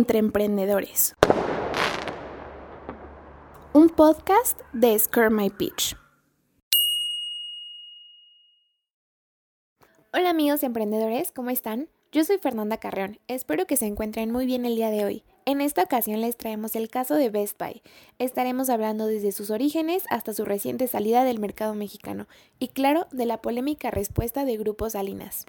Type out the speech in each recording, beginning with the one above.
entre emprendedores. Un podcast de Scare My Pitch. Hola amigos emprendedores, ¿cómo están? Yo soy Fernanda Carreón, espero que se encuentren muy bien el día de hoy. En esta ocasión les traemos el caso de Best Buy. Estaremos hablando desde sus orígenes hasta su reciente salida del mercado mexicano y claro, de la polémica respuesta de Grupo Salinas.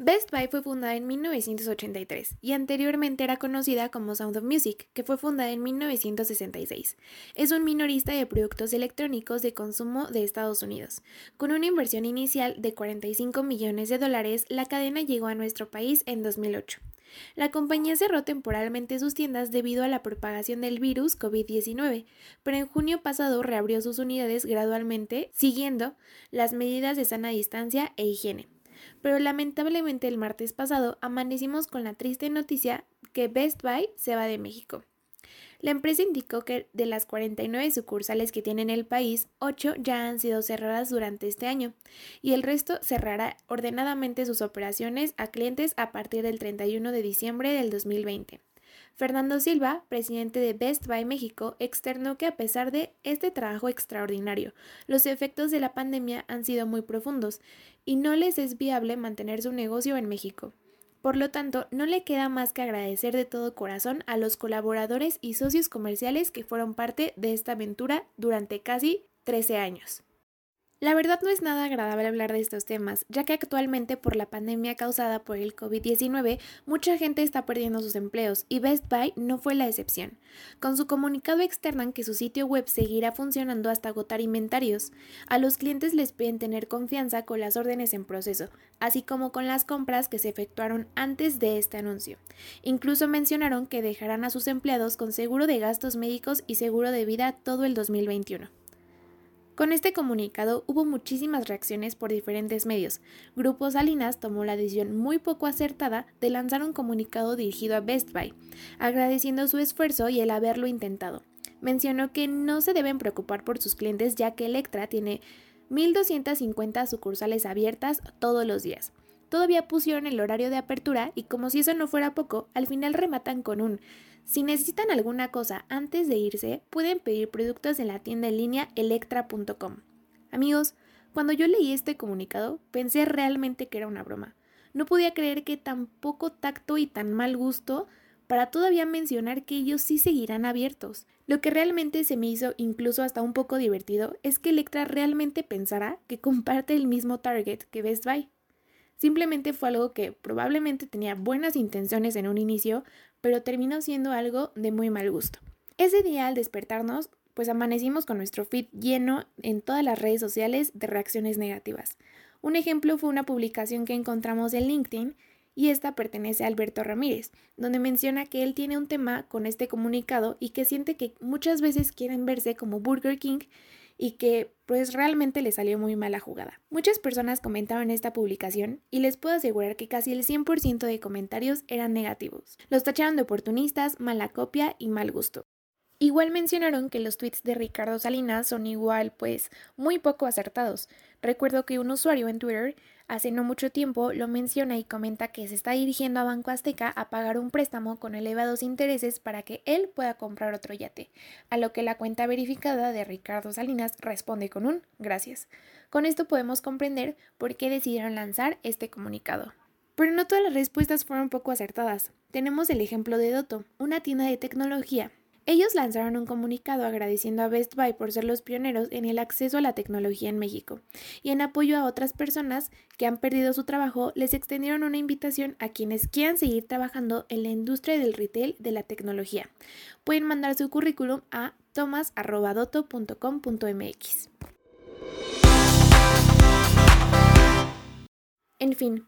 Best Buy fue fundada en 1983 y anteriormente era conocida como Sound of Music, que fue fundada en 1966. Es un minorista de productos electrónicos de consumo de Estados Unidos. Con una inversión inicial de 45 millones de dólares, la cadena llegó a nuestro país en 2008. La compañía cerró temporalmente sus tiendas debido a la propagación del virus COVID-19, pero en junio pasado reabrió sus unidades gradualmente, siguiendo las medidas de sana distancia e higiene pero lamentablemente el martes pasado amanecimos con la triste noticia que Best Buy se va de México. La empresa indicó que de las 49 sucursales que tiene en el país, 8 ya han sido cerradas durante este año y el resto cerrará ordenadamente sus operaciones a clientes a partir del 31 de diciembre del 2020. Fernando Silva, presidente de Best Buy México, externó que a pesar de este trabajo extraordinario, los efectos de la pandemia han sido muy profundos y no les es viable mantener su negocio en México. Por lo tanto, no le queda más que agradecer de todo corazón a los colaboradores y socios comerciales que fueron parte de esta aventura durante casi 13 años. La verdad no es nada agradable hablar de estos temas, ya que actualmente por la pandemia causada por el COVID-19 mucha gente está perdiendo sus empleos y Best Buy no fue la excepción. Con su comunicado externan que su sitio web seguirá funcionando hasta agotar inventarios. A los clientes les piden tener confianza con las órdenes en proceso, así como con las compras que se efectuaron antes de este anuncio. Incluso mencionaron que dejarán a sus empleados con seguro de gastos médicos y seguro de vida todo el 2021. Con este comunicado hubo muchísimas reacciones por diferentes medios. Grupo Salinas tomó la decisión muy poco acertada de lanzar un comunicado dirigido a Best Buy, agradeciendo su esfuerzo y el haberlo intentado. Mencionó que no se deben preocupar por sus clientes ya que Electra tiene 1.250 sucursales abiertas todos los días. Todavía pusieron el horario de apertura y como si eso no fuera poco, al final rematan con un si necesitan alguna cosa antes de irse, pueden pedir productos en la tienda en línea electra.com. Amigos, cuando yo leí este comunicado, pensé realmente que era una broma. No podía creer que tan poco tacto y tan mal gusto para todavía mencionar que ellos sí seguirán abiertos. Lo que realmente se me hizo incluso hasta un poco divertido es que Electra realmente pensará que comparte el mismo target que Best Buy. Simplemente fue algo que probablemente tenía buenas intenciones en un inicio, pero terminó siendo algo de muy mal gusto. Ese día al despertarnos, pues amanecimos con nuestro feed lleno en todas las redes sociales de reacciones negativas. Un ejemplo fue una publicación que encontramos en LinkedIn y esta pertenece a Alberto Ramírez, donde menciona que él tiene un tema con este comunicado y que siente que muchas veces quieren verse como Burger King y que pues realmente le salió muy mala jugada. Muchas personas comentaron esta publicación y les puedo asegurar que casi el 100% de comentarios eran negativos. Los tacharon de oportunistas, mala copia y mal gusto. Igual mencionaron que los tweets de Ricardo Salinas son igual, pues, muy poco acertados. Recuerdo que un usuario en Twitter hace no mucho tiempo lo menciona y comenta que se está dirigiendo a Banco Azteca a pagar un préstamo con elevados intereses para que él pueda comprar otro yate, a lo que la cuenta verificada de Ricardo Salinas responde con un gracias. Con esto podemos comprender por qué decidieron lanzar este comunicado. Pero no todas las respuestas fueron poco acertadas. Tenemos el ejemplo de Doto, una tienda de tecnología ellos lanzaron un comunicado agradeciendo a Best Buy por ser los pioneros en el acceso a la tecnología en México y en apoyo a otras personas que han perdido su trabajo les extendieron una invitación a quienes quieran seguir trabajando en la industria del retail de la tecnología. Pueden mandar su currículum a tomas.doto.com.mx. En fin,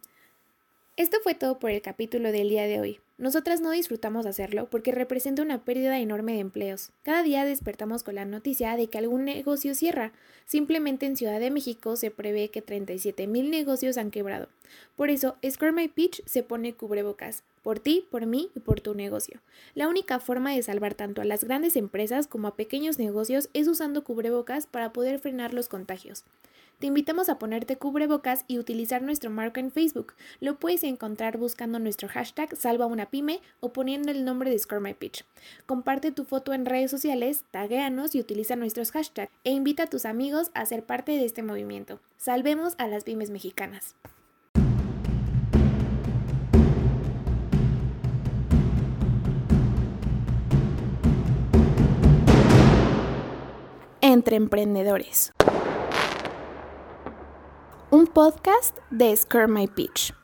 esto fue todo por el capítulo del día de hoy. Nosotras no disfrutamos hacerlo porque representa una pérdida enorme de empleos. Cada día despertamos con la noticia de que algún negocio cierra. Simplemente en Ciudad de México se prevé que 37 mil negocios han quebrado. Por eso, Square My Pitch se pone cubrebocas. Por ti, por mí y por tu negocio. La única forma de salvar tanto a las grandes empresas como a pequeños negocios es usando cubrebocas para poder frenar los contagios. Te invitamos a ponerte cubrebocas y utilizar nuestro marco en Facebook. Lo puedes encontrar buscando nuestro hashtag Salva una Pyme o poniendo el nombre de Score My Pitch. Comparte tu foto en redes sociales, taguéanos y utiliza nuestros hashtags e invita a tus amigos a ser parte de este movimiento. Salvemos a las pymes mexicanas. Entre Emprendedores. Un podcast de Scare My Pitch.